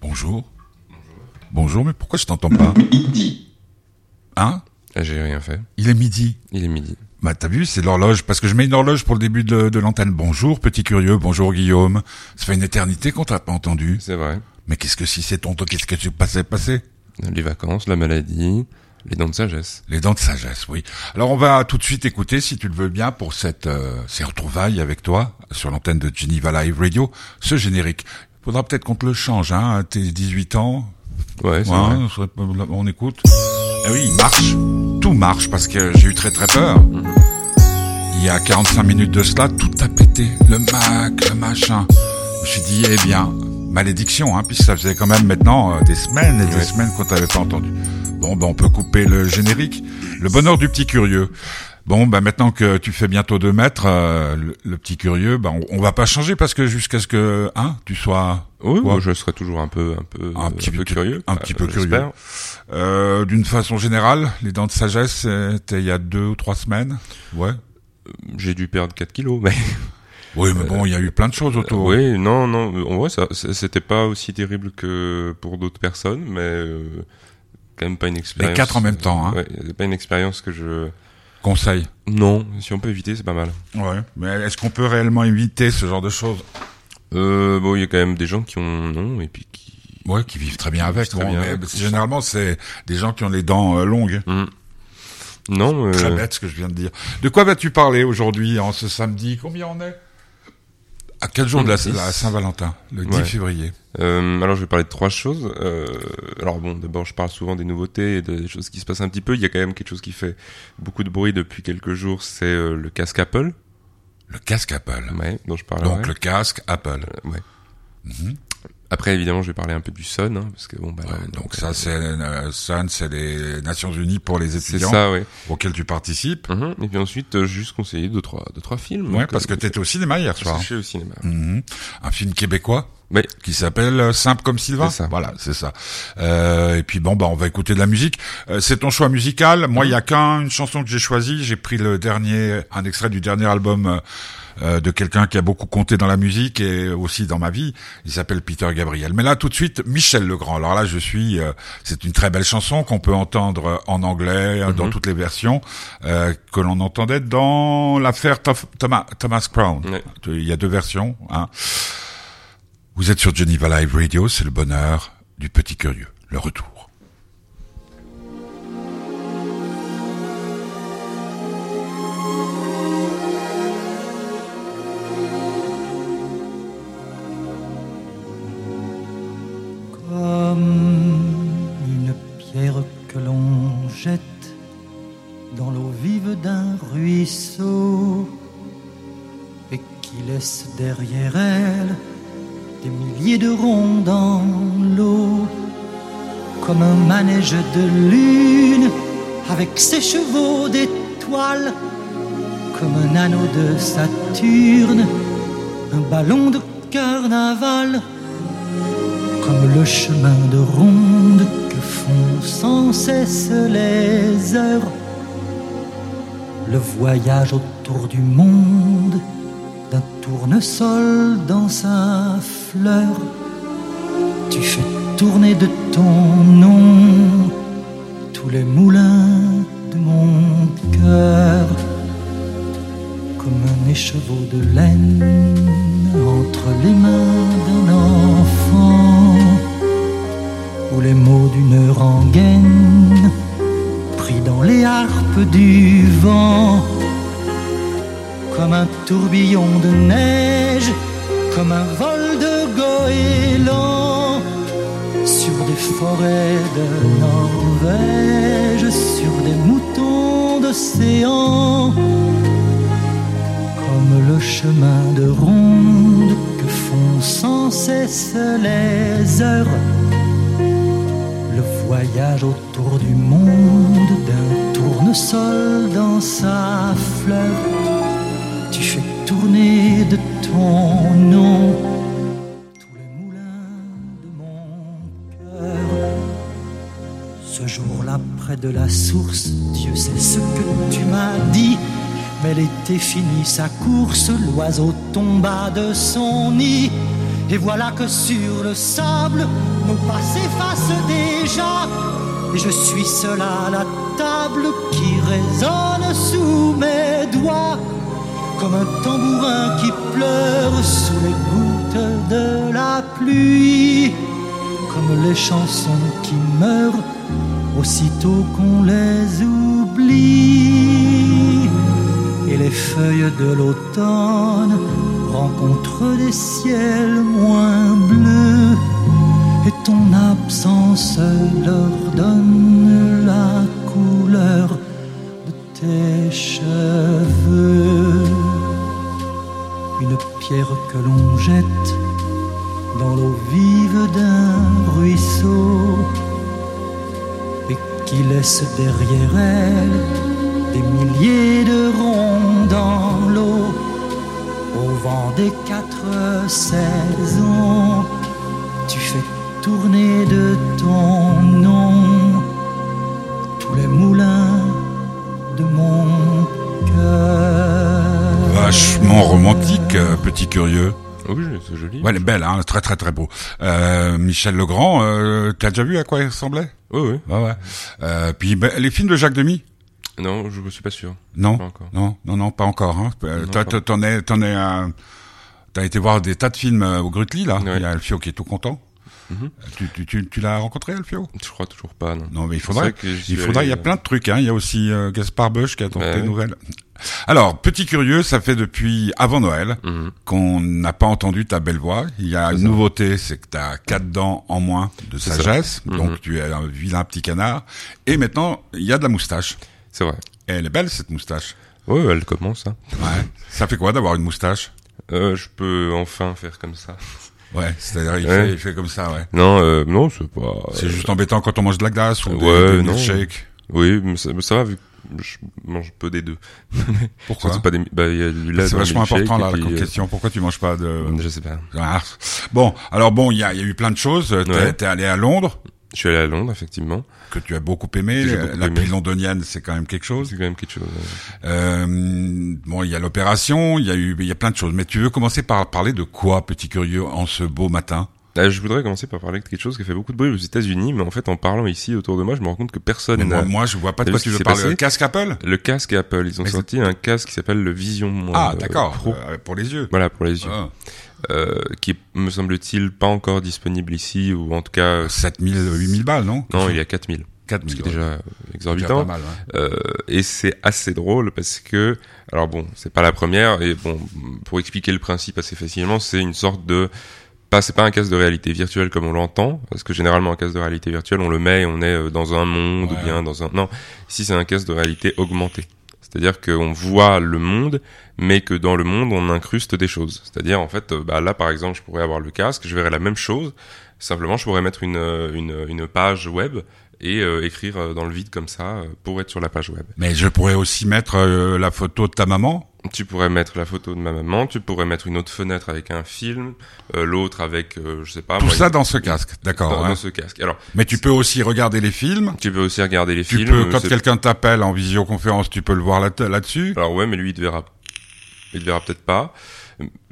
Bonjour. Bonjour, mais pourquoi je t'entends pas Midi. Hein Ah, J'ai rien fait. Il est midi. Il est midi. Bah t'as vu, c'est l'horloge, parce que je mets une horloge pour le début de, de l'antenne. Bonjour, petit curieux, bonjour Guillaume. Ça fait une éternité qu'on t'a pas entendu. C'est vrai. Mais qu'est-ce que si c'est tonton, qu'est-ce que tu passais passé Les vacances, la maladie, les dents de sagesse. Les dents de sagesse, oui. Alors on va tout de suite écouter, si tu le veux bien, pour cette euh, ces retrouvailles avec toi sur l'antenne de Geneva Live Radio, ce générique. Faudra peut-être qu'on te le change, hein, tes 18 ans. Ouais, c'est Ouais, vrai. on écoute. Eh oui, il marche. Tout marche parce que j'ai eu très très peur. Il y a 45 minutes de cela, tout a pété. Le Mac, le machin. Je me suis dit, eh bien, malédiction, hein, puisque ça faisait quand même maintenant euh, des semaines et des semaines qu'on t'avait pas entendu. Bon, ben on peut couper le générique. Le bonheur du petit curieux. Bon, ben maintenant que tu fais bientôt deux mètres, euh, le, le petit curieux, ben on, on va pas changer parce que jusqu'à ce que, hein, tu sois Oui, moi, je serais toujours un peu, un peu, Un petit peu- curieux. un Euh, petit peu j'espère. curieux. Euh, d'une façon générale, les dents de sagesse, c'était il y a deux ou trois semaines. Ouais. J'ai dû perdre 4 kilos, mais. Oui, mais bon, il y a eu plein de choses autour. oui, non, non. En vrai, ça, c'était pas aussi terrible que pour d'autres personnes, mais euh, quand même pas une expérience. quatre en même temps, hein. Ouais, c'est pas une expérience que je. Conseil. Non, si on peut éviter, c'est pas mal. Ouais. Mais est-ce qu'on peut réellement éviter ce genre de choses? Euh, bon, il y a quand même des gens qui ont non et puis qui. Ouais, qui vivent très bien avec. Très Bon, bien mais généralement, c'est des gens qui ont les dents euh, longues. Hmm. Non. euh, Très bête ce que je viens de dire. De quoi vas-tu parler aujourd'hui, en ce samedi? Combien on est? À quel jour de la, Le 10. la Saint-Valentin Le 10 Ouais. février. Euh, alors je vais parler de trois choses. Euh, alors bon, d'abord je parle souvent des nouveautés et des choses qui se passent un petit peu. Il y a quand même quelque chose qui fait beaucoup de bruit depuis quelques jours, c'est euh, le casque Apple, Le casque Apple. ouais, dont je parlerai. Donc le casque Apple. Euh, ouais. Mhm. Après évidemment je vais parler un peu du Sun, hein, parce que bon bah Ouais, euh, donc euh, ça, c'est euh, SUN, c'est les Nations Unies pour les étudiants ça, ouais. auxquels tu participes. Mhm. Et puis ensuite euh, juste conseiller deux trois deux trois films. Ouais, Donc, parce que euh, tu étais au cinéma hier soir. je suis au cinéma. Mhm. Un film québécois Ouais. qui s'appelle euh, Simple comme Sylvain. Ça. Voilà, c'est ça. Euh, et puis bon, bah on va écouter de la musique. Euh, c'est ton choix musical. Moi, il y a qu'une chanson que j'ai choisie. J'ai pris le dernier, un extrait du dernier album. Euh, euh, de quelqu'un qui a beaucoup compté dans la musique et aussi dans ma vie. Il s'appelle Peter Gabriel. Mais là, tout de suite, Michel Legrand. Alors là, je suis. euh, c'est une très belle chanson qu'on peut entendre en anglais euh, dans Mhm. toutes les versions euh, que l'on entendait dans l'affaire Thomas, Thomas Crown. Il y a deux versions. Hein. Vous êtes sur Geneva Live Radio, c'est le bonheur du petit curieux, le retour. Derrière elle des milliers de ronds dans l'eau, comme un manège de lune avec ses chevaux d'étoiles, comme un anneau de Saturne, un ballon de carnaval comme le chemin de ronde que font sans cesse les heures. Le voyage autour du monde d'un tournesol dans sa fleur. Tu fais tourner de ton nom tous les moulins de mon cœur. Comme un écheveau de laine entre les mains d'un enfant, ou les mots d'une rengaine pris dans les harpes du vent, comme un tourbillon de neige, comme un vol de goéland sur des forêts de Norvège, sur des moutons d'océan comme le chemin de ronde que font sans cesse les heures. Le voyage autour du monde d'un tournesol dans sa fleur. Tourner de ton nom tous les moulins de mon cœur. Ce jour-là, près de la source, Dieu sait ce que tu m'as dit. Mais l'été finit sa course, l'oiseau tomba de son nid. Et voilà que sur le sable, nos pas s'effacent déjà. Et je suis seul à la table qui résonne sous mes doigts. Comme un tambourin qui pleure sous les gouttes de la pluie. Comme les chansons qui meurent aussitôt qu'on les oublie. Et les feuilles de l'automne rencontrent des ciels moins bleus. Et ton absence leur donne la couleur de tes cheveux. Une pierre que l'on jette dans l'eau vive d'un ruisseau et qui laisse derrière elle des milliers de ronds dans l'eau au vent des quatre saisons. Tu fais tourner de ton nom tous les moulins de mon cœur. Vachement romantique, euh, petit curieux. Oui, c'est joli. Ouais, elle est belle, hein, très très très beau. Euh, Michel Legrand, euh, t'as déjà vu à quoi il ressemblait? Oui, oui. Ouais, ouais. Euh, puis ben, les films de Jacques Demy? Non, je ne suis pas sûr. Non, Pas encore. non, non, non, pas encore. Hein. Euh, t'en es, t'en es, euh, t'as été voir des tas de films euh, au Grutli là. Ouais. Il y a Alfio qui est tout content. Mhm. Tu, tu, tu, tu l'as rencontré Alfio? Je crois toujours pas, non. Non, mais il faudrait. Il suis faudrait. Il y a plein de trucs. Hein. Il y a aussi euh, Gaspard Bush qui a tenté Ouais, des ouais. nouvelles. Alors, petit curieux, ça fait depuis avant Noël Mhm. qu'on n'a pas entendu ta belle voix. Il y a une ça. nouveauté, c'est que tu as quatre dents en moins de sagesse, Mhm. donc tu es un vilain petit canard. Et maintenant, il y a de la moustache. C'est vrai. Et elle est belle cette moustache. Ouais, elle commence. Hein. Ouais. ça fait quoi d'avoir une moustache? Euh, je peux enfin faire comme ça. Ouais, c'est-à-dire il, Ouais. fait, il fait comme ça, ouais. Non, euh, non, c'est pas. C'est juste embêtant quand on mange de la glace ou des, Ouais, des milkshakes. Oui, mais ça, mais ça va vu que je mange peu des deux. Pourquoi C'est pas des. Bah, il y a du lait C'est vachement important là et comme puis, euh, question. Pourquoi tu manges pas de Je sais pas. Ah. Bon, alors bon, il y a, il y a eu plein de choses. T'es Ouais. t'es allé à Londres, Je suis allé à Londres, effectivement. que tu as beaucoup aimé. Beaucoup la aimé. londonienne, c'est quand même quelque chose. C'est quand même quelque chose. euh, Euh, bon, il y a l'opération, il y a eu, il y a plein de choses. Mais tu veux commencer par parler de quoi, petit curieux, en ce beau matin? Ah, je voudrais commencer par parler de quelque chose qui a fait beaucoup de bruit aux États-Unis, mais en fait, en parlant ici autour de moi, je me rends compte que personne moi, moi, je vois pas de quoi tu veux parler. Le casque Apple? Le casque Apple, ils ont Mais sorti un casque qui s'appelle le Vision Ah, euh, d'accord. Euh, pour les yeux. Voilà, pour les yeux. Ah, Euh, qui est, me semble-t-il, pas encore disponible ici, ou en tout cas, euh, 7000, 8000 balles, non? Non, il y a 4000. Ce 4000. qui est déjà euh, déjà exorbitant. pas mal. ouais. Euh, et c'est assez drôle parce que, alors bon, c'est pas la première et bon, pour expliquer le principe assez facilement, c'est une sorte de pas, c'est pas un casque de réalité virtuelle comme on l'entend, parce que généralement un casque de réalité virtuelle, on le met et on est euh, dans un monde Ouais. ou bien dans un, non, ici c'est un casque de réalité augmentée. C'est-à-dire qu'on voit le monde, mais que dans le monde, on incruste des choses. C'est-à-dire, en fait, euh, bah, là, par exemple, je pourrais avoir le casque, je verrais la même chose, simplement, je pourrais mettre une, euh, une, une page web et euh, écrire euh, dans le vide comme ça euh, pour être sur la page web. Mais je pourrais aussi mettre euh, la photo de ta maman. Tu pourrais mettre la photo de ma maman, tu pourrais mettre une autre fenêtre avec un film, euh, l'autre avec, euh, je sais pas, Tout moi, ça dans ce casque, d'accord. dans, hein. dans ce casque. Alors, Mais tu peux aussi regarder les films. tu peux aussi regarder les Tu films. peux, quand c'est- quelqu'un t'appelle en visioconférence, tu peux le voir là- là-dessus. Alors ouais, mais lui, il te verra. Il te verra peut-être pas.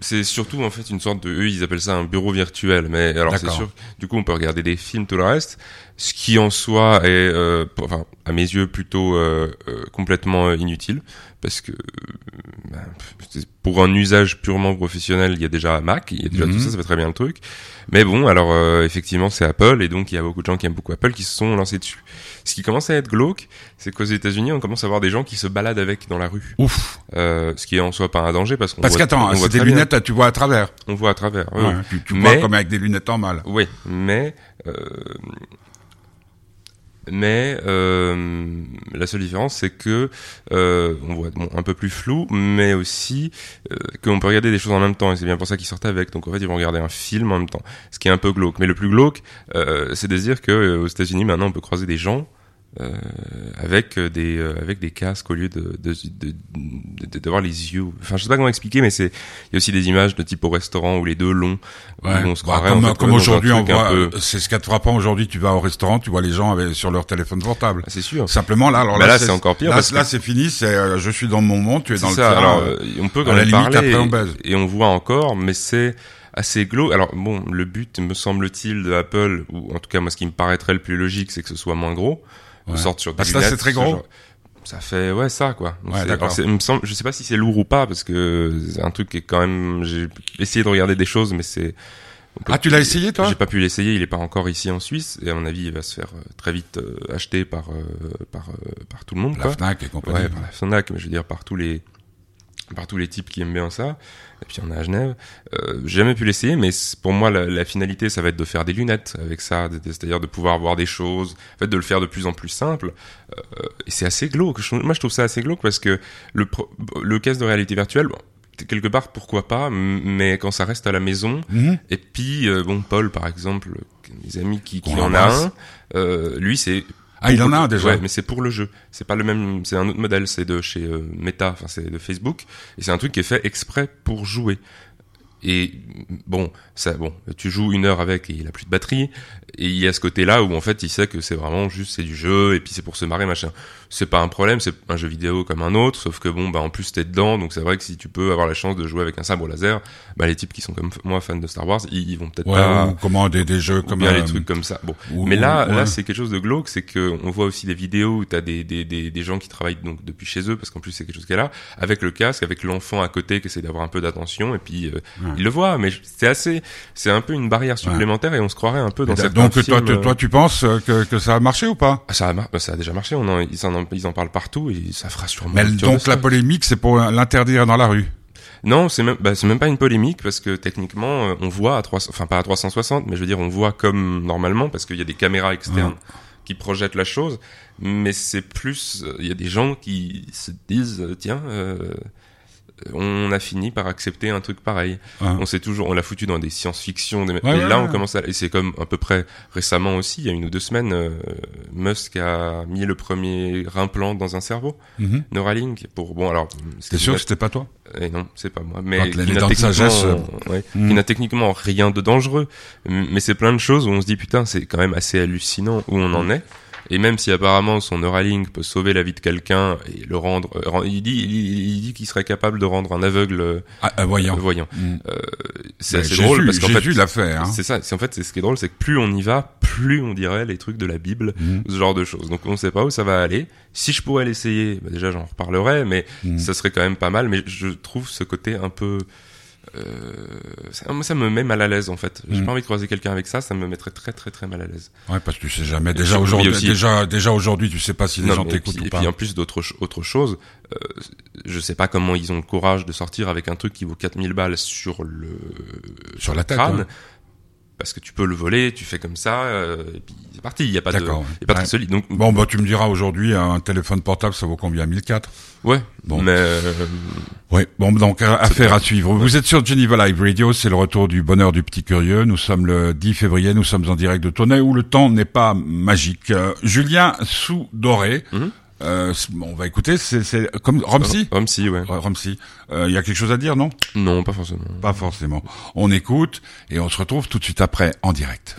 C'est surtout en fait une sorte de, eux ils appellent ça un bureau virtuel. Mais alors c'est sûr, du coup on peut regarder des films tout le reste, ce qui en soi est, euh, pour- enfin à mes yeux plutôt euh, euh, complètement euh, inutile parce que euh, c'est- pour un usage purement professionnel, il y a déjà Mac, il y a déjà Mhm. tout ça, ça fait très bien le truc. Mais bon, alors euh, effectivement c'est Apple et donc il y a beaucoup de gens qui aiment beaucoup Apple qui se sont lancés dessus. Ce qui commence à être glauque, c'est qu'aux États-Unis on commence à voir des gens qui se baladent avec dans la rue. Ouf. Euh, ce qui est en soi pas un danger parce qu'on Parce qu'attends, c'est des bien. lunettes, là, tu vois à travers. on voit à travers. Ouais, tu, tu Mais- vois comme avec des lunettes en mal. Oui, mais euh, mais euh, la seule différence c'est que euh, on voit bon, un peu plus flou, mais aussi euh, qu'on peut regarder des choses en même temps et c'est bien pour ça qu'ils sortent avec. Donc en fait ils vont regarder un film en même temps, ce qui est un peu glauque. Mais le plus glauque, euh, c'est de dire que euh, aux États-Unis maintenant on peut croiser des gens. Euh, avec des euh, avec des casques au lieu de de de de- d'avoir les yeux enfin je sais pas comment expliquer mais c'est il y a aussi des images de type au restaurant où les deux longs où Ouais. on se Bah, croirait comme en fait, comme un aujourd'hui, on voit, peu- euh, c'est ce qu'il te frappant aujourd'hui, tu vas au restaurant, tu vois les gens avec, sur leur téléphone portable. Ah, c'est sûr Simplement, là, alors Bah là, là, c'est encore pire Là, parce que- là, c'est fini, c'est, euh, je suis dans mon monde, tu es dans le ça. tien, Alors, euh, euh, on peut quand même limite, parler après, on et- baise. et, on voit encore, mais c'est assez glauque. Alors bon, le but, me semble-t-il, de Apple, ou en tout cas moi, ce qui me paraîtrait le plus logique, c'est que ce soit moins gros. Ouais. sorte sur des Parce que c'est très gros. genre- Ça fait ouais ça quoi. Donc, Ouais, alors, me semble, je sais pas si c'est lourd ou pas parce que c'est un truc qui est quand même. J'ai essayé de regarder des choses, mais c'est. Ah, tu l'as essayé, toi? J'ai pas pu l'essayer. Il est pas encore ici en Suisse et à mon avis, il va se faire euh, très vite euh, acheter par euh, par euh, par tout le monde La quoi. Fnac et compagnie. Ouais, par la Fnac, mais je veux dire par tous les par tous les types qui aiment bien ça. Et puis on a à Genève. Euh, j'ai jamais pu l'essayer, mais pour moi la, la finalité, ça va être de faire des lunettes avec ça, c'est-à-dire de pouvoir voir des choses, en fait de le faire de plus en plus simple. Euh, et c'est assez glauque. Moi, je trouve ça assez glauque parce que le le casque de réalité virtuelle. bon, quelque part pourquoi pas mais quand ça reste à la maison Mhm. et puis euh, bon Paul par exemple mes amis qui, qui en a un euh, lui c'est Ah, il en a déjà. Ouais, mais c'est pour le jeu. C'est pas le même, c'est un autre modèle, c'est de chez euh, Meta, enfin c'est de Facebook, et c'est un truc qui est fait exprès pour jouer. Et bon, ça, bon, tu joues une heure avec et il a plus de batterie. Et il y a ce côté-là où en fait il sait que c'est vraiment juste c'est du jeu et puis c'est pour se marrer machin. C'est pas un problème, c'est un jeu vidéo comme un autre, sauf que bon bah en plus t'es dedans, donc c'est vrai que si tu peux avoir la chance de jouer avec un sabre laser, bah les types qui sont comme moi fans de Star Wars, ils, ils vont peut-être Ouais, pas ou comment des, des jeux ou comme bien euh, les trucs comme ça. Bon, ou- mais là, ouais. là, c'est quelque chose de glauque, c'est que on voit aussi des vidéos où t'as des, des, des, des gens qui travaillent donc depuis chez eux, parce qu'en plus c'est quelque chose qu'elle a, avec le casque, avec l'enfant à côté qui essaie d'avoir un peu d'attention, et puis euh, Ouais. Il le voit, mais c'est assez, c'est un peu une barrière supplémentaire, et on se croirait un peu dans certains Donc toi, films, toi, tu penses euh, que, que ça a marché ou pas? Ah, ça a, bah, ça a déjà marché, on en, ils, en, ils en parlent partout, et ça fera sûrement. Mais donc la polémique, c'est pour l'interdire dans la rue? Non, c'est même, bah, c'est même pas une polémique parce que techniquement, euh, on voit à 300, enfin pas à 360, mais je veux dire, on voit comme normalement parce qu'il y a des caméras externes qui projettent la chose. Mais c'est plus, euh, il y a des gens qui se disent, tiens, euh, on a fini par accepter un truc pareil. On s'est toujours, on l'a foutu dans des science-fiction. Des... Ouais, et ouais, là, ouais. on commence à, et c'est comme à peu près récemment aussi, il y a une ou deux semaines, euh, Musk a mis le premier implant dans un cerveau, Mhm. Neuralink, pour, bon alors, T'es sûr que c'était pas toi? Eh non, c'est pas moi. Mais qui n'a techniquement- euh, ouais, n'a techniquement rien de dangereux. Mais c'est plein de choses où on se dit putain, c'est quand même assez hallucinant où on en est. Et même si apparemment son Neuralink peut sauver la vie de quelqu'un et le rendre, euh, il dit, il, il dit qu'il serait capable de rendre un aveugle euh, ah, euh, Voyant. voyant. Mhm. C'est Mais assez drôle parce qu'en fait, Jésus l'a fait. Hein. c'est ça. C'est en fait, c'est ce qui est drôle, c'est que plus on y va, plus on dirait les trucs de la Bible, Mhm. ce genre de choses. Donc on sait pas où ça va aller. Si je pourrais l'essayer, bah, déjà j'en reparlerai, mais Mhm. ça serait quand même pas mal. Mais je trouve ce côté un peu, euh, ça, moi, ça me met mal à l'aise en fait. J'ai Mhm. pas envie de croiser quelqu'un avec ça, ça me mettrait très très très mal à l'aise. Ouais, parce que tu sais jamais. Et Déjà aujourd'hui, déjà, déjà aujourd'hui, tu sais pas si les Non, gens et t'écoutent ou et pas. puis en plus d'autres autre chose, euh, je sais pas comment ils ont le courage de sortir avec un truc qui vaut 4000 balles sur le Sur la tête, crâne. ouais. Parce que tu peux le voler, tu fais comme ça, euh, et puis c'est parti. Il y a pas de, y a pas de ouais. solide. Donc Bon, bah, tu me diras aujourd'hui, un téléphone portable, ça vaut combien? 1004 ouais, Bon. mais euh, Oui, bon, donc euh, affaire à suivre. Vous êtes sur Geneva Live Radio, c'est le retour du bonheur du petit curieux. Nous sommes le 10 février, nous sommes en direct de Tonnet où le temps n'est pas magique. Euh, Julien Sous-Doré, Mhm. Euh, on va écouter, c'est comme Romsey Romsey, ouais. Romsey. Euh, Il y a quelque chose à dire, non? Non, pas forcément. Pas forcément. On écoute et on se retrouve tout de suite après en direct.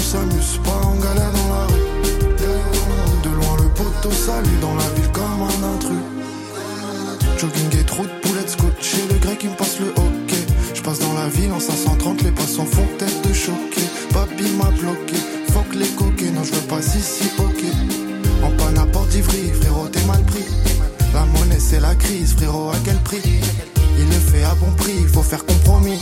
S'amuse pas, on galère dans la rue. De loin le poteau salue dans la ville comme un intrus. Jogging et trou de poulet scotché, le grec il me passe le hockey. Je passe dans la ville en 530, les passants font tête de choqué. Papi m'a bloqué, fuck les coquets, non je veux pas ici, ok. En panne à porte d'Ivry, frérot t'es mal pris. La monnaie c'est la crise, frérot à quel prix? Il le fait à bon prix, faut faire compromis.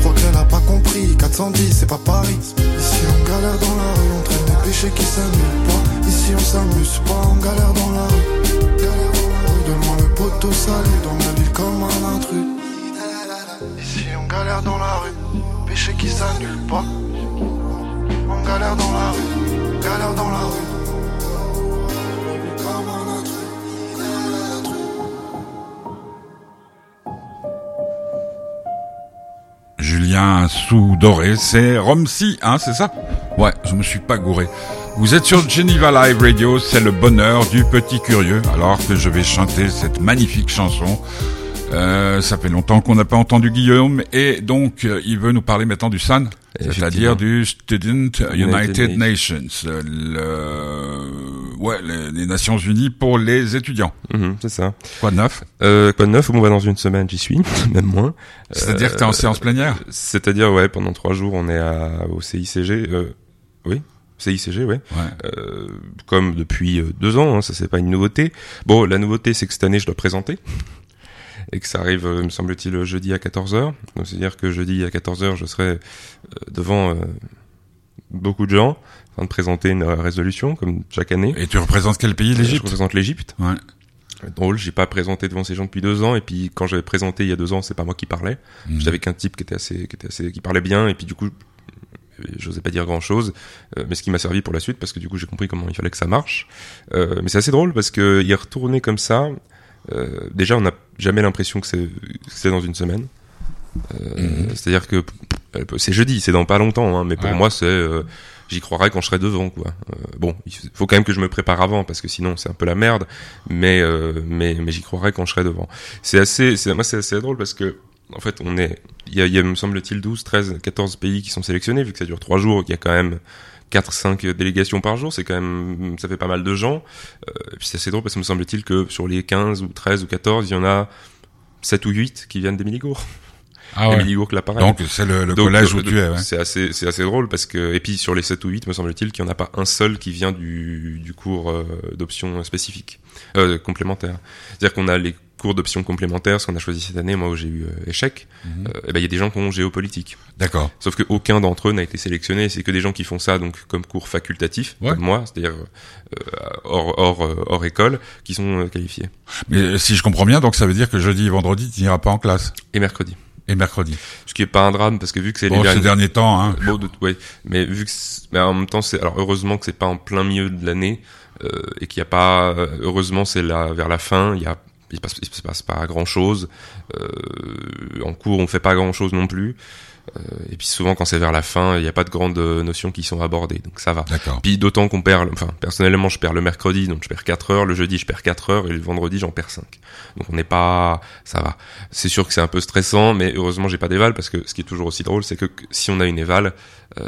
Je crois qu'elle a pas compris, 410 c'est pas Paris. Ici on galère dans la rue, on traîne des péchés qui s'annulent pas. Ici on s'amuse pas, on galère dans la rue. Galère dans la rue, donne-moi le poteau salut dans ma ville comme un intrus. Ici on galère dans la rue, péché qui s'annule pas. On galère dans la rue, galère dans la rue. Julien sous doré, c'est Romsey, hein, c'est ça? Ouais, je me suis pas gouré. Vous êtes sur Geneva Live Radio, c'est le bonheur du petit curieux, alors que je vais chanter cette magnifique chanson. Euh, ça fait longtemps qu'on n'a pas entendu Guillaume, et donc euh, il veut nous parler maintenant du SAN, c'est-à-dire du Student United, Nations, euh, le... ouais, les, Nations Unies pour les étudiants. Mhm, c'est ça. Quoi de neuf? Euh, quoi de neuf? Bon, bah, dans une semaine, j'y suis, même moins. C'est-à-dire que t'es en séance plénière? C'est-à-dire, ouais, pendant trois jours, on est à, au CICG. Euh, oui, CICG, ouais. Ouais. Euh, comme depuis euh, deux ans, hein, ça c'est pas une nouveauté. Bon, la nouveauté, c'est que cette année, je dois présenter. Et que ça arrive, euh, me semble-t-il, jeudi à 14h. Donc, c'est-à-dire que jeudi à 14h, je serai euh, devant euh, beaucoup de gens, en train de présenter une résolution, comme chaque année. Et tu représentes quel pays Je L'Égypte? représente l'Égypte. Ouais. Drôle, j'ai pas présenté devant ces gens depuis deux ans, et puis quand j'avais présenté il y a deux ans, c'est pas moi qui parlais. Mhm. J'avais qu'un type qui était assez, qui était assez, qui parlait bien, et puis du coup, j'osais pas dire grand chose, mais ce qui m'a servi pour la suite, parce que du coup, j'ai compris comment il fallait que ça marche. Euh, mais c'est assez drôle parce que y retourner comme ça, euh, déjà, on n'a jamais l'impression que c'est, que c'est dans une semaine. Euh, Mhm. C'est-à-dire que euh, c'est jeudi, c'est dans pas longtemps, hein, mais pour Ouais. moi, c'est, euh, j'y croirais quand je serai devant, quoi. Euh, bon, il faut quand même que je me prépare avant, parce que sinon, c'est un peu la merde mais euh, mais mais j'y croirais quand je serai devant. C'est assez c'est moi c'est assez drôle parce que en fait, on est il y a, il y a me semble-t-il 12, 13, 14 pays qui sont sélectionnés vu que ça dure trois jours, il y a quand même 4 5 délégations par jour, c'est quand même ça fait pas mal de gens. Euh, et puis c'est assez drôle parce que me semble-t-il que sur les 15 ou 13 ou 14, il y en a 7 ou 8 qui viennent d'Émilie-Gour. Ah ouais. Émilie-Gour l'appareil. Donc c'est le, le Donc, collège euh, où tu es. Ouais. C'est assez, c'est assez drôle parce que, et puis sur les 7 ou 8, me semble-t-il qu'il n'y en a pas un seul qui vient du, du cours euh, d'options spécifiques, euh, complémentaires. C'est-à-dire qu'on a les cours d'options complémentaires, ce qu'on a choisi cette année, moi où j'ai eu euh, échec, Mhm. euh, et ben il y a des gens qui ont géopolitique. D'accord. Sauf que aucun d'entre eux n'a été sélectionné, c'est que des gens qui font ça donc comme cours facultatif, Ouais. comme moi, c'est-à-dire euh, hors, hors, hors école, qui sont qualifiés. Mais si je comprends bien, donc ça veut dire que jeudi et vendredi, tu n'iras pas en classe? Et mercredi. Et mercredi. Ce qui est pas un drame parce que vu que c'est Bon, les ces derniers- temps, hein. Bon, de- ouais, mais vu que, mais en même temps, c'est alors heureusement que c'est pas en plein milieu de l'année euh, et qu'il y a pas, heureusement c'est là vers la fin, il y a, il il se passe pas grand chose. en cours, on fait pas grand chose non plus. Euh, et puis souvent, quand c'est vers la fin, il n'y a pas de grandes euh, notions qui sont abordées, donc ça va. D'accord. Puis d'autant qu'on perd, enfin personnellement je perds le mercredi, donc je perds 4 heures, le jeudi je perds 4 heures et le vendredi j'en perds 5. Donc on n'est pas, ça va. C'est sûr que c'est un peu stressant, mais heureusement j'ai pas d'éval parce que ce qui est toujours aussi drôle, c'est que si on a une éval, euh,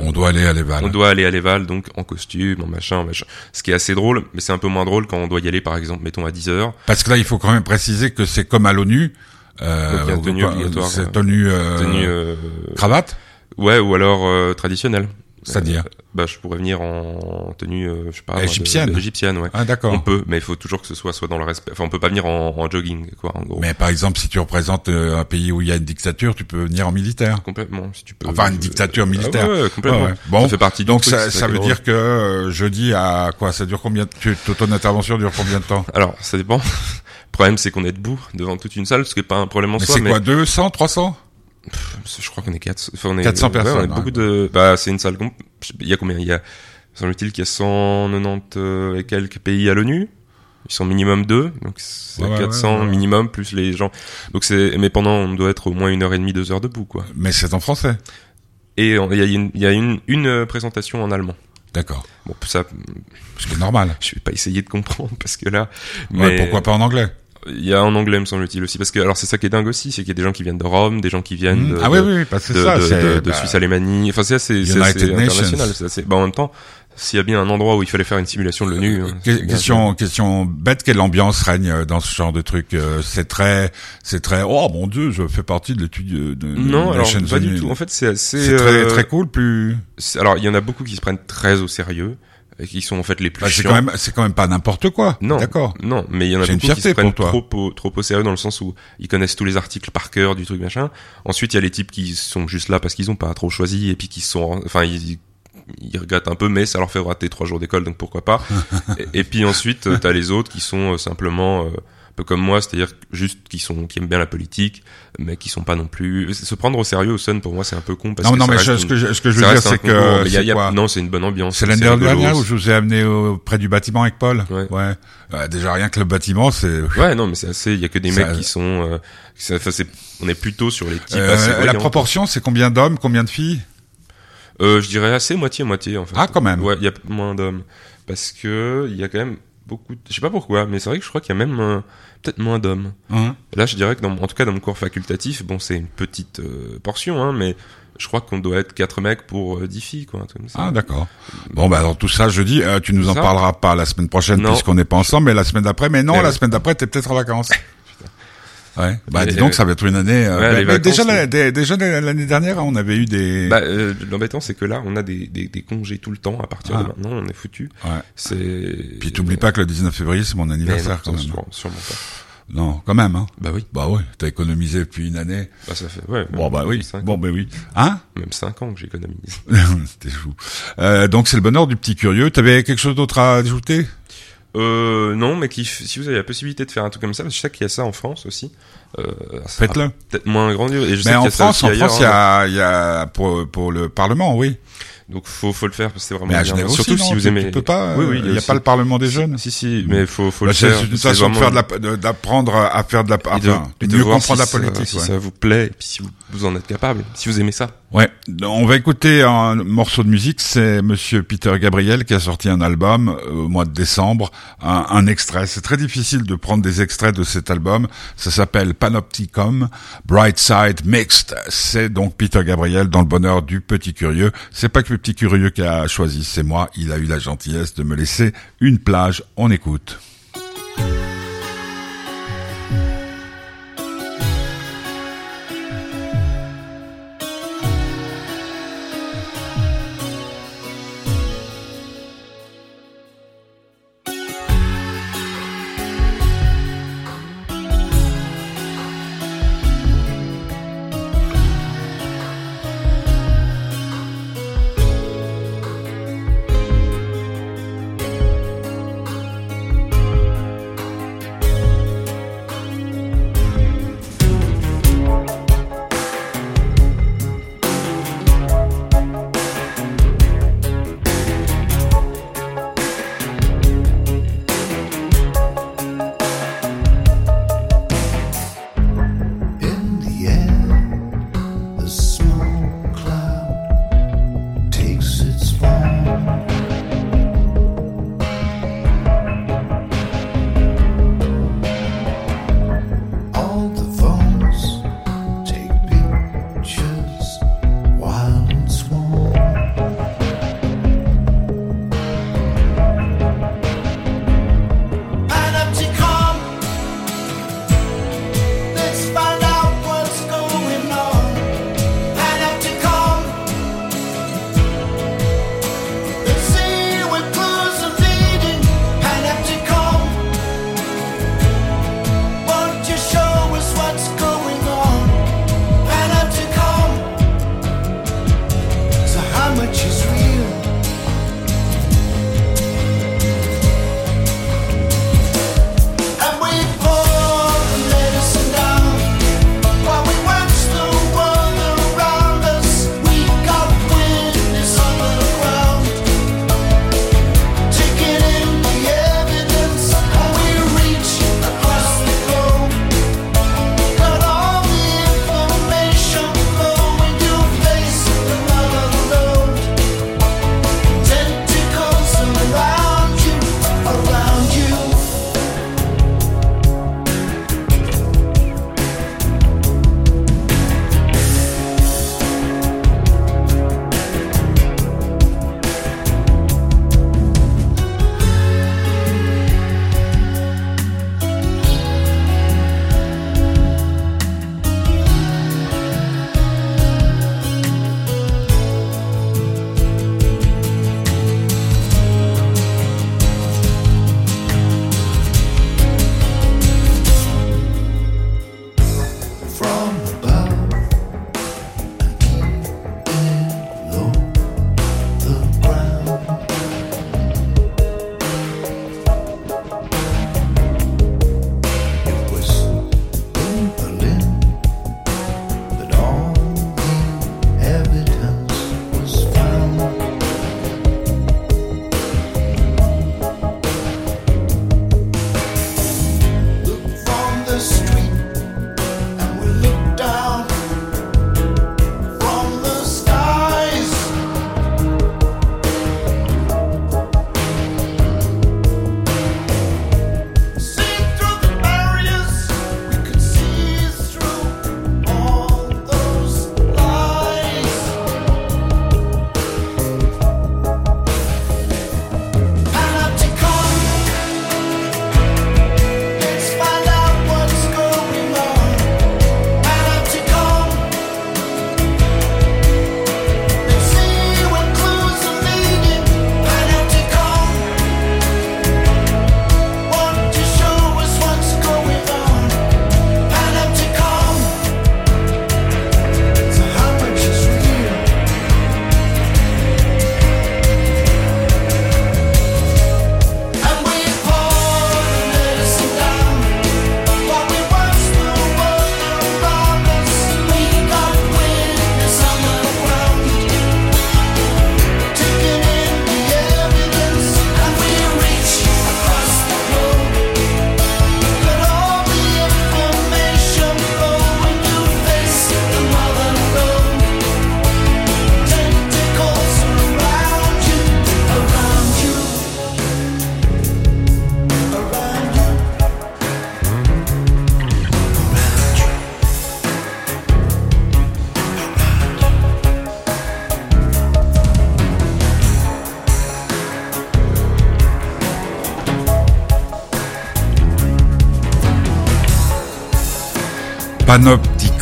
On doit aller à l'Eval. on doit aller à l'éval donc en costume, en machin, en machin. Ce qui est assez drôle, mais c'est un peu moins drôle quand on doit y aller par exemple, mettons à 10 heures. Parce que là, il faut quand même préciser que c'est comme à l'ONU. Euh, Donc, tenue pas, obligatoire, C'est euh, tenue, euh, Tenue, euh, cravate, ouais, ou alors euh, traditionnelle. c'est-à-dire. Bah je pourrais venir en tenue, je sais pas, Égyptienne. de- égyptienne, ouais. Ah, d'accord. On peut, mais il faut toujours que ce soit soit dans le respect. Enfin, on peut pas venir en, en jogging, quoi, en gros. Mais par exemple, si tu représentes un pays où il y a une dictature, tu peux venir en militaire. Complètement, si tu peux. Enfin, une dictature militaire. Ah ouais, ouais, complètement. Ouais. Bon, ça fait partie donc truc, ça, ça veut dire que jeudi à quoi Ça dure combien de... Ton intervention dure combien de temps? Alors, ça dépend. Le problème, c'est qu'on est debout devant toute une salle, ce qui est pas un problème en Mais soi. c'est quoi 200, 300 Je crois qu'on est. Enfin, on est 400 ouais, on est personnes, beaucoup ouais. de. Bah, c'est une salle. Il y a combien Il y a. Semble-t-il qu'il y a 190 euh, et quelques pays à l'ONU. Ils sont minimum deux, donc c'est Ouais, ouais, 400 ouais, ouais. minimum plus les gens. Donc c'est. Mais pendant, on doit être au moins une heure et demie, deux heures debout, quoi. Mais c'est en français. Et il y a une, y a une, une euh, présentation en allemand. D'accord. Bon, ça, Ce qui est normal. je vais pas essayer de comprendre parce que là. Ouais, Mais pourquoi pas en anglais? Il y a en anglais, me semble-t-il aussi, parce que alors c'est ça qui est dingue aussi, c'est qu'il y a des gens qui viennent de Rome, des gens qui viennent Mmh. de, ah oui, de- oui, parce que de, ça, de- c'est de- de bah, Suisse alémanie. Enfin, c'est assez, c'est assez international. c'est assez- bah, en même temps, s'il y a bien un endroit où il fallait faire une simulation de l'ONU. hein, Que- bien question, question bête, quelle ambiance règne euh, dans ce genre de truc euh, C'est très, c'est très. Oh mon Dieu, je fais partie de l'étude de. de Non, alors Nations pas du tout. En fait, c'est assez. c'est très, euh, très cool. Plus, Alors, il y en a beaucoup qui se prennent très au sérieux qui sont en fait les plus Bah, c'est quand même, c'est quand même pas n'importe quoi. Non, D'accord. Non, mais il y en a beaucoup qui se prennent toi. trop au, trop au sérieux dans le sens où ils connaissent tous les articles par cœur du truc machin. Ensuite, il y a les types qui sont juste là parce qu'ils ont pas trop choisi et puis qui sont, enfin, ils, ils regrettent un peu, mais ça leur fait rater trois jours d'école, donc pourquoi pas. et, et puis ensuite, euh, t'as les autres qui sont euh, simplement euh, un peu comme moi, c'est-à-dire juste qui sont, qui aiment bien la politique, mais qui sont pas non plus. Se prendre au sérieux au Sun, pour moi, c'est un peu con parce Non, que non, mais reste je- une- ce que je, ce que je veux dire, c'est que, y a- y a- non, c'est une bonne ambiance. C'est l'année dernière où je vous ai amené au, près du bâtiment avec Paul. Ouais. Euh, déjà rien que le bâtiment, c'est. Ouais, non, mais c'est assez. Il y a que des mecs qui sont. Euh, ça- enfin, c'est- on est plutôt sur les types Euh, assez la proportion, c'est combien d'hommes, combien de filles? Euh, je dirais assez moitié moitié en fait. Ah, quand même. Ouais, il y a moins d'hommes parce que il y a quand même beaucoup. de- Je sais pas pourquoi, mais c'est vrai que je crois qu'il y a même euh, peut-être moins d'hommes. Hein Là, je dirais que dans, en tout cas dans mon cours facultatif, bon, c'est une petite euh, portion, hein, mais je crois qu'on doit être quatre mecs pour euh, 10 filles, quoi. comme ça. Ah d'accord. Bon bah dans tout ça, je dis, euh, tu nous en Ça parleras pas la semaine prochaine puisqu'on n'est pas ensemble, mais la semaine d'après. Mais non, Eh la oui. semaine d'après, t'es peut-être en vacances. Ouais. Bah dis donc, ça va être une année. euh, Ouais, mais déjà, vacances, la- dé- déjà l'année dernière, on avait eu des. Bah, euh, l'embêtant, c'est que là, on a des, des, des congés tout le temps. À partir Ah. de maintenant, on est foutu. Ouais. C'est. Puis t'oublies pas que le 19 février, c'est mon Mais non, anniversaire quand même. sûrement, sûrement pas. Non, quand même. Hein. Bah oui. Bah oui, t'as économisé depuis une année. Bah ça fait. Ouais. Bon bah oui. cinq Bon bah oui. Hein? Même 5 ans que j'économise. T'es fou. Euh, donc c'est le bonheur du petit curieux. T'avais quelque chose d'autre à ajouter? Euh, non, mais qui, si vous avez la possibilité de faire un truc comme ça, parce que je sais qu'il y a ça en France aussi. Euh, Faites-le. Peut-être moins grandiose. Et je sais Mais y en ça France, en France, il y hein. a, il y a pour pour le Parlement, oui. Donc faut faut le faire parce que c'est vraiment Mais à bien. Genève Surtout aussi, non si vous aimez. Tu peux pas. Oui, euh, oui. Il y a aussi. pas le Parlement des jeunes. Si si, mais faut faut Bah, le c'est faire. une c'est façon de vraiment- faire de d'apprendre à faire de la, enfin, de de mieux voir comprendre si la politique. Ça, ouais. Si ça vous plaît, et puis si vous, vous en êtes capable, si vous aimez ça. Ouais, on va écouter un morceau de musique. C'est Monsieur Peter Gabriel qui a sorti un album euh, au mois de décembre, un, un extrait. C'est très difficile de prendre des extraits de cet album. Ça s'appelle Panopticon Bright Side Mixed. C'est donc Peter Gabriel dans le bonheur du petit curieux. C'est pas que petit curieux qui a choisi, c'est moi. Il a eu la gentillesse de me laisser une plage. On écoute.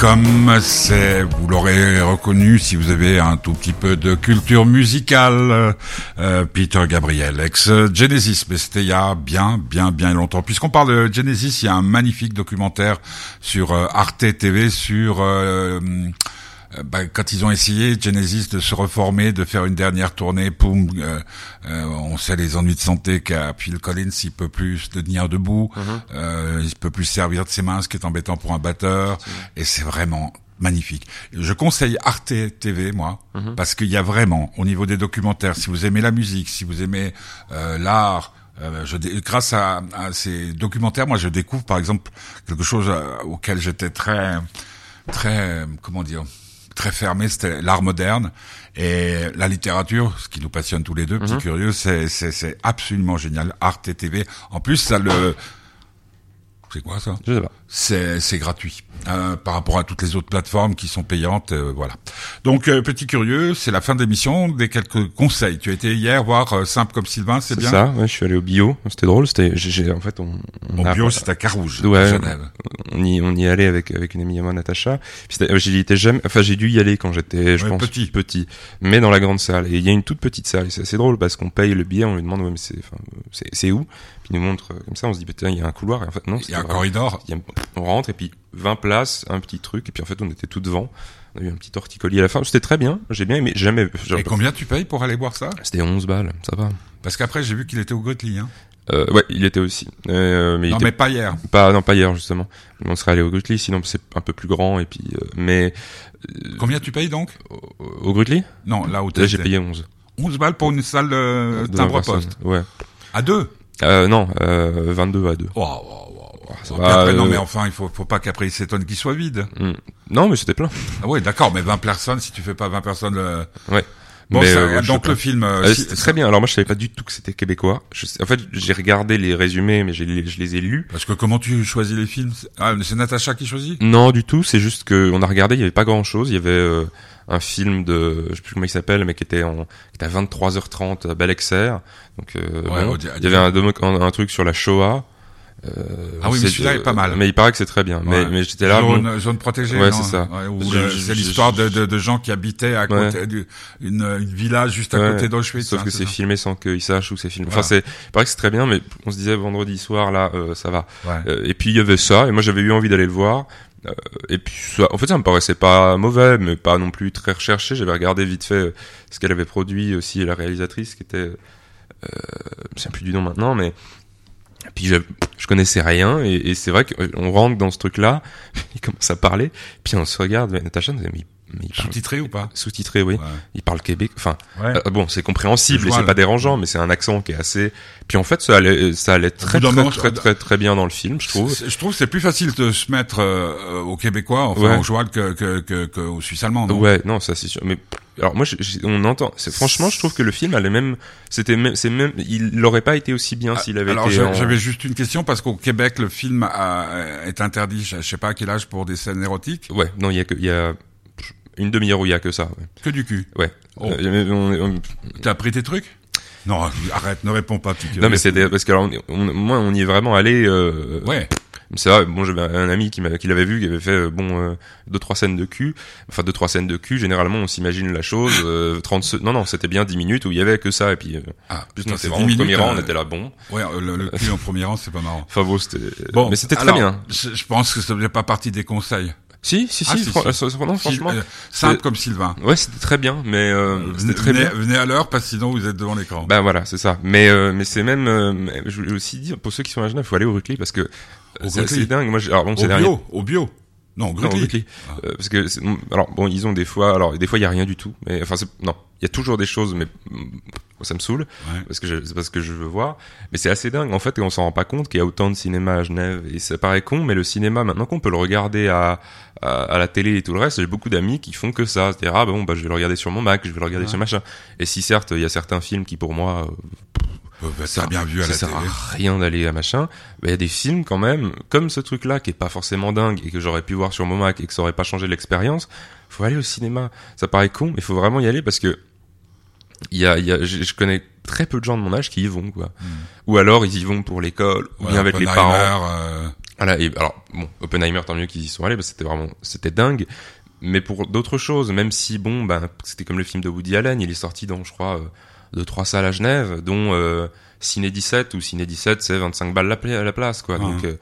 Panopticum, c'est, vous l'aurez reconnu si vous avez un tout petit peu de culture musicale, euh, Peter Gabriel, ex Genesis, mais c'était il y a bien, bien, bien longtemps. Puisqu'on parle de Genesis, il y a un magnifique documentaire sur euh, Arte TV sur euh, bah, quand ils ont essayé Genesis de se reformer, de faire une dernière tournée, poum, euh, euh, on sait les ennuis de santé qu'a Phil Collins, il peut plus tenir debout, Mhm. euh, il peut plus servir de ses mains, ce qui est embêtant pour un batteur, et c'est vraiment magnifique. Je conseille Arte TV, moi, Mhm. parce qu'il y a vraiment, au niveau des documentaires, si vous aimez la musique, si vous aimez euh, l'art, euh, je grâce à, à ces documentaires, moi, je découvre, par exemple, quelque chose euh, auquel j'étais très, très, euh, comment dire, très fermé, c'était l'art moderne et la littérature, ce qui nous passionne tous les deux, petits curieux, c'est, c'est, c'est absolument génial. Arte TV. En plus, ça le, c'est quoi ça? Je sais pas. C'est c'est gratuit euh, par rapport à toutes les autres plateformes qui sont payantes euh, voilà donc euh, petit curieux c'est la fin de l'émission des quelques conseils tu as été hier voir euh, simple comme Sylvain c'est bien? ça, ouais, je suis allé au bio. C'était drôle, c'était, j'ai, j'ai- en fait, on, on a- bio c'est à Carouge Ouais. à Genève on y, on y allait avec, avec une amie à moi, Natacha. Puis c'était- j'y étais jamais, enfin, j'ai dû y aller quand j'étais, je Ouais, pense, petit. petit. Mais dans la grande salle. Et il y a une toute petite salle. Et c'est assez drôle parce qu'on paye le billet, on lui demande, ouais, mais c'est, enfin, c'est, c'est où? Puis il nous montre, euh, comme ça, on se dit, putain, il y a un couloir. Et en fait, non, il y a un corridor Il y a- on rentre et puis 20 places, un petit truc, et puis en fait on était tout devant. On a eu un petit torticolis à la fin. C'était très bien, j'ai bien aimé. Jamais. et combien tu payes pour aller voir ça C'était 11 balles, ça va. parce qu'après j'ai vu qu'il était au Grutli hein Euh, ouais, il était aussi. Euh, mais il non était mais pas hier pas, non, pas hier justement. On serait allé au Grutli, sinon c'est un peu plus grand. Et puis, euh, mais combien tu payes donc? Au, au Grutli, non là où là j'ai payé 11. 11 balles pour une salle euh, De timbre personnes. poste Ouais. à deux? Euh, non, euh, 22 à 2. oh, oh, oh, ça Puis va, après, non euh, mais enfin il faut faut pas qu'après il s'étonne qu'il soit vide Hmm. Non, mais c'était plein. ah ouais d'accord mais 20 personnes si tu fais pas 20 personnes euh, Ouais. Bon, Mais, ça- euh, donc le film, euh, si- c'était très bien. Alors moi je savais pas du tout que c'était québécois. Je en fait j'ai regardé les résumés, mais je les ai lus. parce que comment tu choisis les films? C'est- Ah, c'est Natacha qui choisit? Non, du tout. C'est juste que on a regardé, il y avait pas grand chose. Il y avait euh, un film de, je sais plus comment il s'appelle, mais qui était en, qui était à 23h30 à Belexer. Donc, Ouais, bon. il y avait un, domo- un, un truc sur la Shoah. Euh, Ah oui, mais celui-là est pas mal. Mais il paraît que c'est très bien. Mais, Ouais. mais j'étais là. zone, bon, zone protégée. Ouais, c'est ça. Ouais, c'est l'histoire de, de, de gens qui habitaient à côté d'une une, village juste à côté d'Auschwitz. Sauf hein, que c'est filmé sans qu'ils sachent où c'est filmé. Voilà. Enfin, c'est, il paraît que c'est très bien, mais on se disait vendredi soir, là, euh, ça va. Euh, et puis il y avait ça, et moi j'avais eu envie d'aller le voir. Et puis ça, en fait, ça me paraissait pas mauvais, mais pas non plus très recherché. J'avais regardé vite fait ce qu'elle avait produit aussi, la réalisatrice, qui était, euh, je souviens plus du nom maintenant, mais puis je, je connaissais rien, et, et c'est vrai qu'on rentre dans ce truc-là, il commence à parler, puis on se regarde, Natacha, nous dit, mais, Sous-titré ou pas sous-titré, oui. Ouais. Il parle québécois, enfin, Ouais. euh, bon, c'est compréhensible Je et c'est pas dérangeant, mais c'est un accent qui est assez. Puis en fait, ça allait, ça allait très très, moment, très je- très très bien dans le film, je trouve. Je trouve que c'est plus facile de se mettre euh, au Québécois, enfin Ouais. au joual que, que, que, que au Suisse allemand. Non? Ouais, non, ça c'est sûr. Mais alors moi, j'ai- on entend. C'est franchement, je trouve que le film allait même. C'était même, c'est même. Il n'aurait pas été aussi bien s'il avait Ah, Alors été. en- j'avais juste une question parce qu'au Québec le film a- est interdit, je je sais pas à quel âge pour des scènes érotiques, Ouais, non, il y a que, il y a une demi-heure où il y a que ça. Ouais. que du cul. Ouais. Oh. Euh, on- on- T'as pris tes trucs? Non, arrête, ne réponds pas. petit non, mais c'est des- parce que alors, on, on- moi, on y est vraiment allé. Euh, Ouais. C'est vrai, bon, j'avais un ami qui qui l'avait vu, qui avait fait, euh, bon, euh, deux, trois scènes de cul. Enfin, deux, trois scènes de cul. Généralement, on s'imagine la chose, euh, 30 se- non, non, c'était bien 10 minutes où il y avait que ça, et puis, euh, Ah, putain, c'est c'est 10 vraiment le premier minutes, rang, on euh, était là, bon. Ouais, le, le cul en premier rang, c'est pas marrant. Enfin, bon, c'était, Bon, mais c'était très bien. Je, je pense que ça faisait pas partie des conseils. Si, si, si, Ah, si, fran- si. euh, non, franchement. Euh, simple comme Sylvain. Ouais, c'était très bien, mais, euh, c'était très venez, bien. venez à l'heure parce que sinon vous êtes devant l'écran. Ben voilà, c'est ça. Mais euh, mais c'est même, euh, je voulais aussi dire pour ceux qui sont à Genève, faut aller au Rucli parce que euh, c'est dingue. Moi, alors bon, au bio, dernier. au bio. Non, Grutli. Rucli. Euh, parce que alors bon, ils ont des fois, alors des fois il y a rien du tout. Mais enfin non, il y a toujours des choses, mais mm, ça me saoule Ouais. parce que c'est parce que je veux voir. Mais c'est assez dingue en fait et on s'en rend pas compte qu'il y a autant de cinéma à Genève et ça paraît con, mais le cinéma maintenant qu'on peut le regarder à, à à la télé et tout le reste, j'ai beaucoup d'amis qui font que ça, c'est-à-dire ah bon bah je vais le regarder sur mon Mac, je vais le regarder Ouais. sur machin. Et si certes il y a certains films qui pour moi euh, Euh, bah, T'as bien vu à ça la sert télé. à rien d'aller à machin. bah, Il y a des films quand même, comme ce truc-là qui est pas forcément dingue et que j'aurais pu voir sur mon Mac et que ça aurait pas changé l'expérience. Faut aller au cinéma. Ça paraît con, mais faut vraiment y aller parce que il y a, y a, je, connais très peu de gens de mon âge qui y vont quoi. Ou alors ils y vont pour l'école, ou Hmm. Ouais, bien avec les Oppenheimer, parents. euh, Voilà, et alors, bon, Oppenheimer, tant mieux qu'ils y sont allés, parce que c'était vraiment, c'était dingue. Mais pour d'autres choses, même si, bon, ben, c'était comme le film de Woody Allen, il est sorti dans, je crois, euh, deux, trois salles à Genève, dont euh, Ciné 17, ou Ciné 17, c'est 25 balles la, la place, quoi. Donc, euh,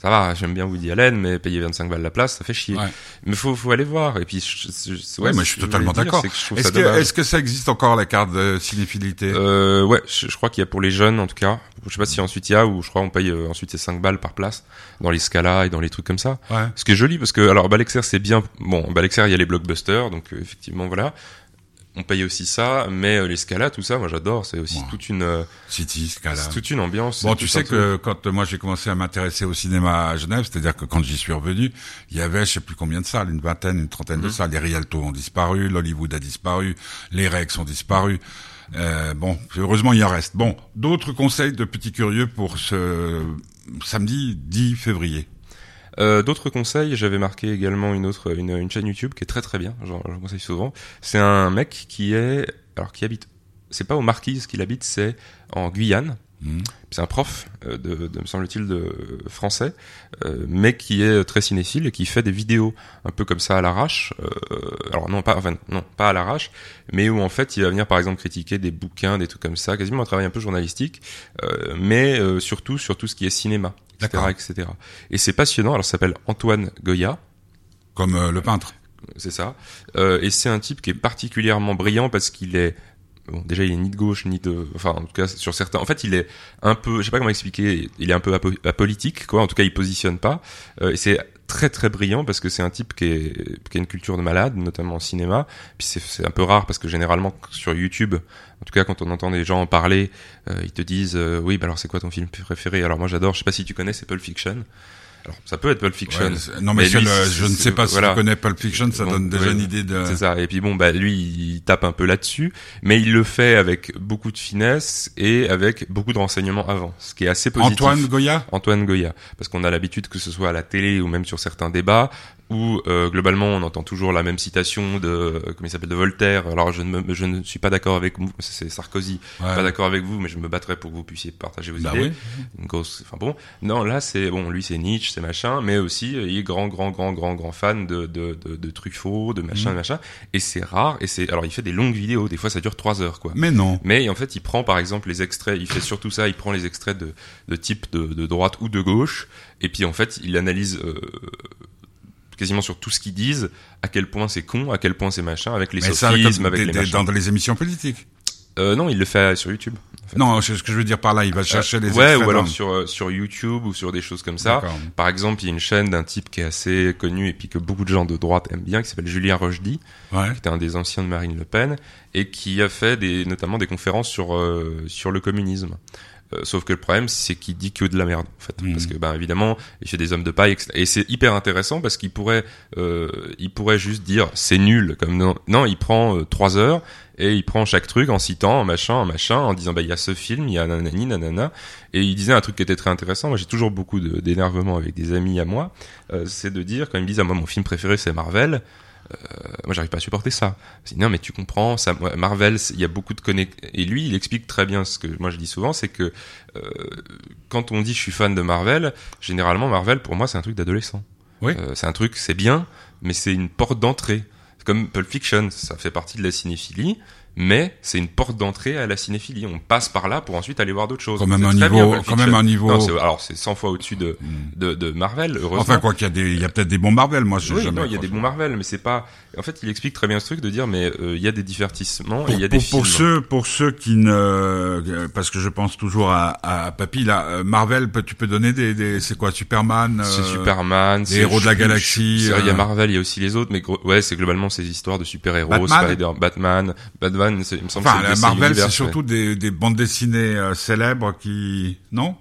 ça va, j'aime bien Woody Allen, mais payer 25 balles la place, ça fait chier. Ouais. Mais faut, faut aller voir. Et puis, je, je- je- Ouais, moi, je ce suis totalement d'accord. que je Est-ce que, est-ce que ça existe encore la carte de cinéphilité Euh, ouais, je, je crois qu'il y a pour les jeunes en tout cas. Je sais pas si ensuite il y a ou je crois on paye euh, ensuite c'est 5 balles par place dans les Scala et dans les trucs comme ça. Ouais. Ce qui est joli parce que alors Balexer c'est bien bon Balexer il y a les blockbusters donc euh, effectivement voilà. On paye aussi ça mais euh, les Scala tout ça moi j'adore, c'est aussi Ouais. toute une euh, City, Scala. c'est toute une ambiance. Bon, tu sais que quand euh, moi j'ai commencé à m'intéresser au cinéma à Genève, c'est-à-dire que quand j'y suis revenu, il y avait je sais plus combien de salles, une vingtaine, une trentaine Mhm. de salles. Les Rialto ont disparu, l'Hollywood a disparu, les Rex ont disparu. Euh, bon, heureusement il en reste. Bon, d'autres conseils de petits curieux pour ce samedi 10 février? Euh, D'autres conseils, j'avais marqué également une autre, une, chaîne YouTube qui est très très bien, j'en j'en conseille souvent. C'est un mec qui est, alors qui habite, c'est pas aux Marquises qu'il habite, c'est en Guyane. Mhm. C'est un prof euh, de, de me semble-t-il, de français, euh, mais qui est très cinéphile et qui fait des vidéos un peu comme ça à l'arrache. Euh, alors non pas, enfin non pas à l'arrache, mais où en fait il va venir par exemple critiquer des bouquins, des trucs comme ça, quasiment un travail un peu journalistique, euh, mais euh, surtout sur tout ce qui est cinéma, etc., etc. Et c'est passionnant. Alors s'appelle Antoine Goya. Comme euh, le peintre. C'est ça. Euh, et c'est un type qui est particulièrement brillant parce qu'il est bon, déjà il est ni de gauche ni de enfin en tout cas sur certains en fait il est un peu je sais pas comment expliquer il est un peu apo- apolitique quoi. En tout cas il positionne pas. Euh, et c'est très très brillant parce que c'est un type qui, est, qui a une culture de malade notamment en cinéma. Puis c'est c'est un peu rare parce que généralement sur YouTube en tout cas quand on entend des gens en parler euh, ils te disent euh, oui bah alors c'est quoi ton film préféré? Alors moi j'adore. Je sais pas si tu connais c'est Pulp Fiction alors ça peut être Pulp Fiction Ouais, non mais, lui, le- c'est- je ne sais pas si voilà. tu connais Pulp Fiction, ça Bon, donne déjà ouais, une idée de. c'est ça. Et puis bon, bah lui, il tape un peu là-dessus, mais il le fait avec beaucoup de finesse et avec beaucoup de renseignements avant, ce qui est assez positif. Antoine Goya? Antoine Goya, parce qu'on a l'habitude que ce soit à la télé ou même sur certains débats où euh, globalement on entend toujours la même citation de euh, comment il s'appelle de Voltaire. Alors je ne me, je ne suis pas d'accord avec vous, c'est Sarkozy. Ouais. Pas d'accord avec vous, mais je me battrai pour que vous puissiez partager vos Bah idées. oui. Une grosse, enfin bon, non là c'est bon, lui c'est Nietzsche, c'est machin, mais aussi euh, il est grand, grand, grand, grand, grand fan de de de, de Truffaut, de machin, Mhm. machin. Et c'est rare. Et c'est alors il fait des longues vidéos, des fois ça dure trois heures quoi. Mais non. Mais en fait, il prend par exemple les extraits, il fait surtout ça, il prend les extraits de, de type de, de droite ou de gauche, et puis en fait, il analyse euh, quasiment sur tout ce qu'ils disent, à quel point c'est con, à quel point c'est machin, avec les Mais sophismes, avec les machins. dans les émissions politiques. Euh, non, il le fait sur YouTube. Non, c'est ce que je veux dire par là, il va chercher les Euh, ouais, ou alors sur, euh, sur YouTube ou sur des choses comme ça. Par exemple, il y a une chaîne d'un type qui est assez connu et puis que beaucoup de gens de droite aiment bien, qui s'appelle Julien Rochdy, Ouais. qui était un des anciens de Marine Le Pen et qui a fait des, notamment des conférences sur euh, sur le communisme. Euh, sauf que le problème, c'est qu'il dit que de la merde, en fait, Mhm. parce que ben évidemment, il fait des hommes de paille, etc. et c'est hyper intéressant parce qu'il pourrait, euh, il pourrait juste dire c'est nul, comme non, non, il prend euh, trois heures et il prend chaque truc en citant un machin, un machin, en disant bah il y a ce film, il y a nanani, nanana, et il disait un truc qui était très intéressant. Moi, j'ai toujours beaucoup de- d'énervement avec des amis à moi, euh, c'est de dire quand ils me disent ah moi mon film préféré c'est Marvel. Euh, moi j'arrive pas à supporter ça. Je dis, non mais tu comprends, ça, Marvel, il y a beaucoup de connexions. Et lui, il explique très bien ce que moi je dis souvent, c'est que euh, quand on dit je suis fan de Marvel, généralement Marvel pour moi c'est un truc d'adolescent. Oui. Euh, c'est un truc, c'est bien, mais c'est une porte d'entrée. C'est Comme Pulp Fiction, ça fait partie de la cinéphilie, mais c'est une porte d'entrée à la cinéphilie. On passe par là pour ensuite aller voir d'autres choses. Quand même un niveau- bien, quand même un niveau- Non, alors c'est 100 fois au-dessus de, Hmm. de, de Marvel, heureusement. Enfin, quoi qu'il y a des, il y a peut-être des bons Marvel, moi, je Oui, jamais non, il y a des bons Marvel, mais c'est pas. En fait, il explique très bien ce truc de dire, mais euh, il y a des divertissements et Pour, il y a des pour- pour ceux, pour ceux qui ne, euh, parce que je pense toujours à, à Papy, là, euh, Marvel, tu peux donner des, des c'est quoi, Superman, C'est euh, Superman, c'est héros de la galaxie, Il y a. Marvel, il y a aussi les autres, mais ouais, c'est globalement ces histoires de super-héros, Batman. Spider, Batman, Batman, c'est- il me semble Enfin, que Marvel, c'est surtout des, des bandes dessinées euh, célèbres qui, non?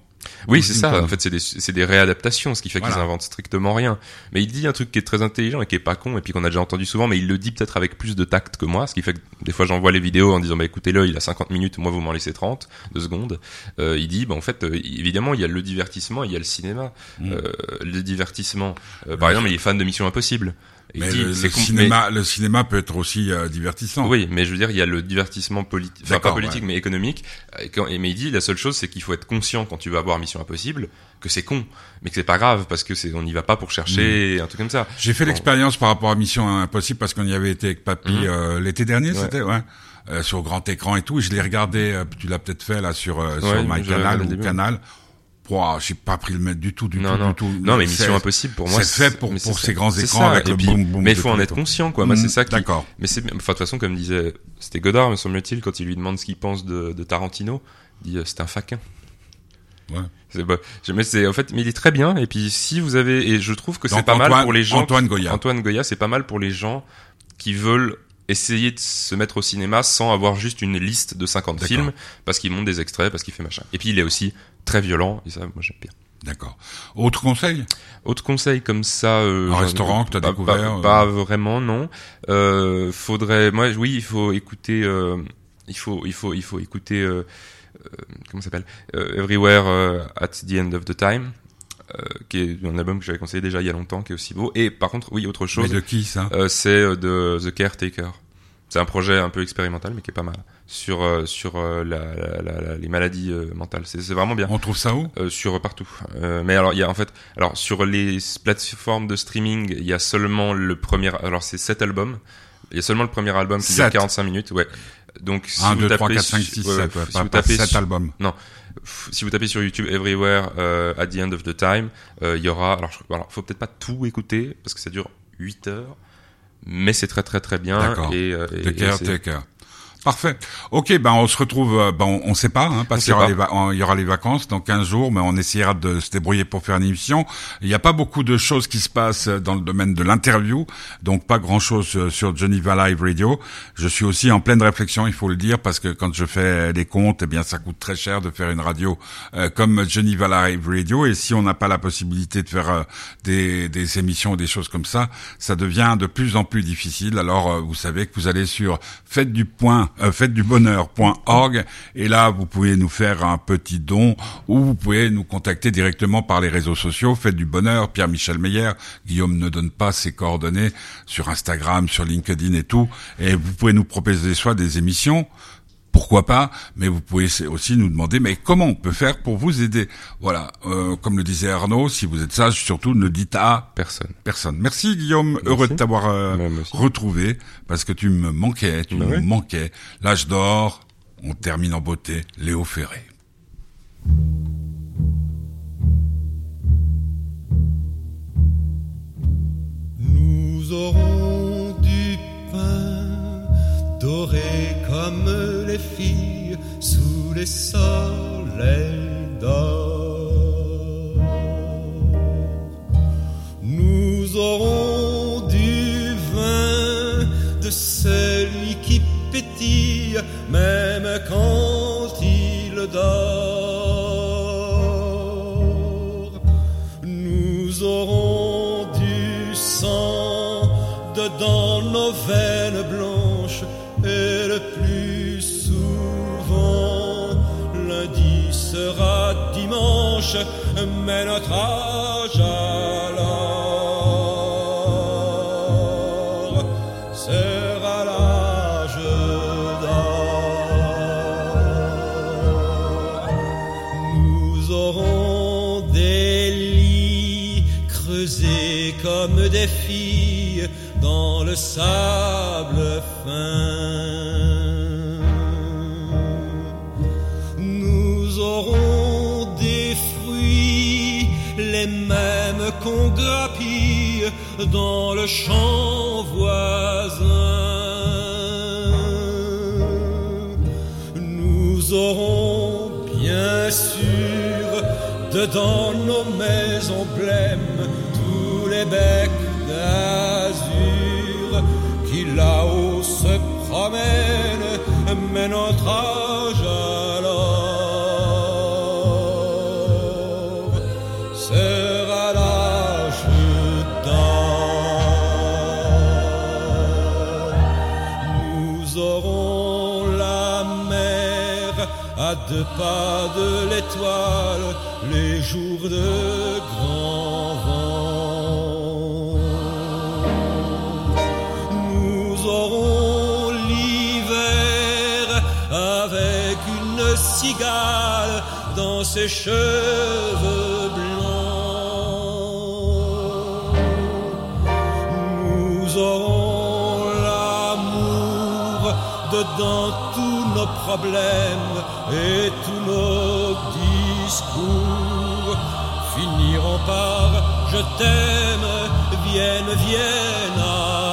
Oui, Ou c'est ça. En fait, c'est des, réadaptations, ce qui fait qu'ils inventent strictement rien. Mais il dit un truc qui est très intelligent et qui est pas con, et puis qu'on a déjà entendu souvent, mais il le dit peut-être avec plus de tact que moi, ce qui fait que des fois j'envoie les vidéos en disant, bah écoutez-le, il a 50 minutes, moi vous m'en laissez 30, deux secondes. Euh, il dit, bah en fait, euh, évidemment, il y a le divertissement, il y a le cinéma. Mm. Euh, le divertissement. Par exemple, il est fan de Mission Impossible. Il Mais dit, le, cinéma, le cinéma peut être aussi euh, divertissant. oui, mais je veux dire, il y a le divertissement politique, enfin pas politique, ouais. mais économique. Et quand- et mais il dit, la seule chose, c'est qu'il faut être conscient quand tu vas voir Mission Impossible que c'est con, mais que c'est pas grave parce que c'est, on n'y va pas pour chercher un truc comme ça. J'ai fait Bon. l'expérience par rapport à Mission Impossible parce qu'on y avait été avec Papy Mhm. euh, l'été dernier, Ouais. c'était ouais. Euh, sur grand écran et tout. Et je l'ai regardé. euh, tu l'as peut-être fait là sur euh, sur ou début. Canal. Pouah, j'ai pas pris le mettre du tout, du non, tout, non, du tout. non, mais Mission Impossible pour moi, c'est fait pour- pour ces grands écrans ça. avec Et le puis- boum, boum Mais il faut en être conscient, quoi. Moi, Mhm, c'est ça qui. D'accord. Mais c'est, enfin, de toute façon, comme disait, c'était Godard, me semble-t-il, quand il lui demande ce qu'il pense de, de Tarantino, il dit, euh, c'est un faquin. Ouais. C'est, bah, mais c'est, en fait, mais il est très bien. Et puis, si vous avez, et je trouve que c'est pas mal pour les gens. Antoine Goya. Antoine Goya, c'est pas mal pour les gens qui veulent essayer de se mettre au cinéma sans avoir juste une liste de 50 D'accord. films, parce qu'il monte des extraits, parce qu'il fait machin. Et puis, il est aussi très violent, et ça, moi, j'aime bien. D'accord. Autre conseil? Autre conseil comme ça euh, Un restaurant que t'as pas- découvert, pas, euh pas vraiment non euh, faudrait moi oui il faut écouter euh, il faut il faut il faut écouter euh, euh, comment ça s'appelle? Euh, Everywhere euh, at the End of the Time euh, qui est un album que j'avais conseillé déjà il y a longtemps qui est aussi beau et par contre oui autre Mais chose de qui ça? euh, c'est euh, de The Caretaker c'est un projet un peu expérimental mais qui est pas mal sur euh, sur euh, la, la- la- les maladies euh, mentales c'est vraiment bien On trouve ça où? Euh, sur partout. Euh, mais alors il y a en fait, alors sur les plateformes de streaming, il y a seulement le premier. Alors c'est sept albums. Il y a seulement le premier album qui dure Sept. 45 minutes. Ouais. Donc si 1, vous 2, 3, tapez 4, 5, su- 6, ouais, 7. ouais, Ouais, si pas, vous pas tapez 7 su- albums. f- si vous tapez sur YouTube Everywhere euh, at the end of the time, euh, il y aura. Alors, je, alors faut peut-être pas tout écouter parce que ça dure 8 heures, mais c'est très très très bien. D'accord. Et, euh, et- c'est- caretaker. Parfait. Ok, ben on se retrouve. euh, Ben on, on sait pas, hein, parce qu'il y, aura les il y aura les vacances dans 15 jours, mais on essaiera de se débrouiller pour faire une émission. Il n'y a pas beaucoup de choses qui se passent dans le domaine de l'interview, donc pas grand-chose sur Geneva Live Radio. Je suis aussi en pleine réflexion, il faut le dire, parce que quand je fais les comptes, eh bien ça coûte très cher de faire une radio euh, comme Geneva Live Radio, et si on n'a pas la possibilité de faire euh, des, des émissions, des choses comme ça, ça devient de plus en plus difficile. Alors euh, vous savez que vous allez sur faites du point, euh, faites du bonheur.org et là vous pouvez nous faire un petit don ou vous pouvez nous contacter directement par les réseaux sociaux. Faites du bonheur, Pierre-Michel Meyer. Guillaume ne donne pas ses coordonnées sur Instagram, sur LinkedIn et tout. Et vous pouvez nous proposer soit des émissions pourquoi pas, mais vous pouvez aussi nous demander, mais comment on peut faire pour vous aider? Voilà, euh, comme le disait Arnaud, si vous êtes sage, surtout ne dites à Personne. personne. Merci Guillaume, heureux de t'avoir euh, retrouvé, parce que tu me manquais, tu Bah ouais. manquais. L'âge d'or, on termine en beauté, Léo Ferré. Nous aurons du pain doré comme les filles sous les soleils d'or. Nous aurons du vin de celui qui pétille même mais notre âge dans le champ voisin. Nous aurons bien sûr dedans nos maisons blêmes tous les becs d'azur qui là-haut se promènent, mais notre âge De pas de l'étoile, les jours de grand vent. Nous aurons l'hiver avec une cigale dans ses cheveux blancs. Nous aurons l'amour dedans problèmes et tous nos discours finiront par je t'aime, vienne, vienne.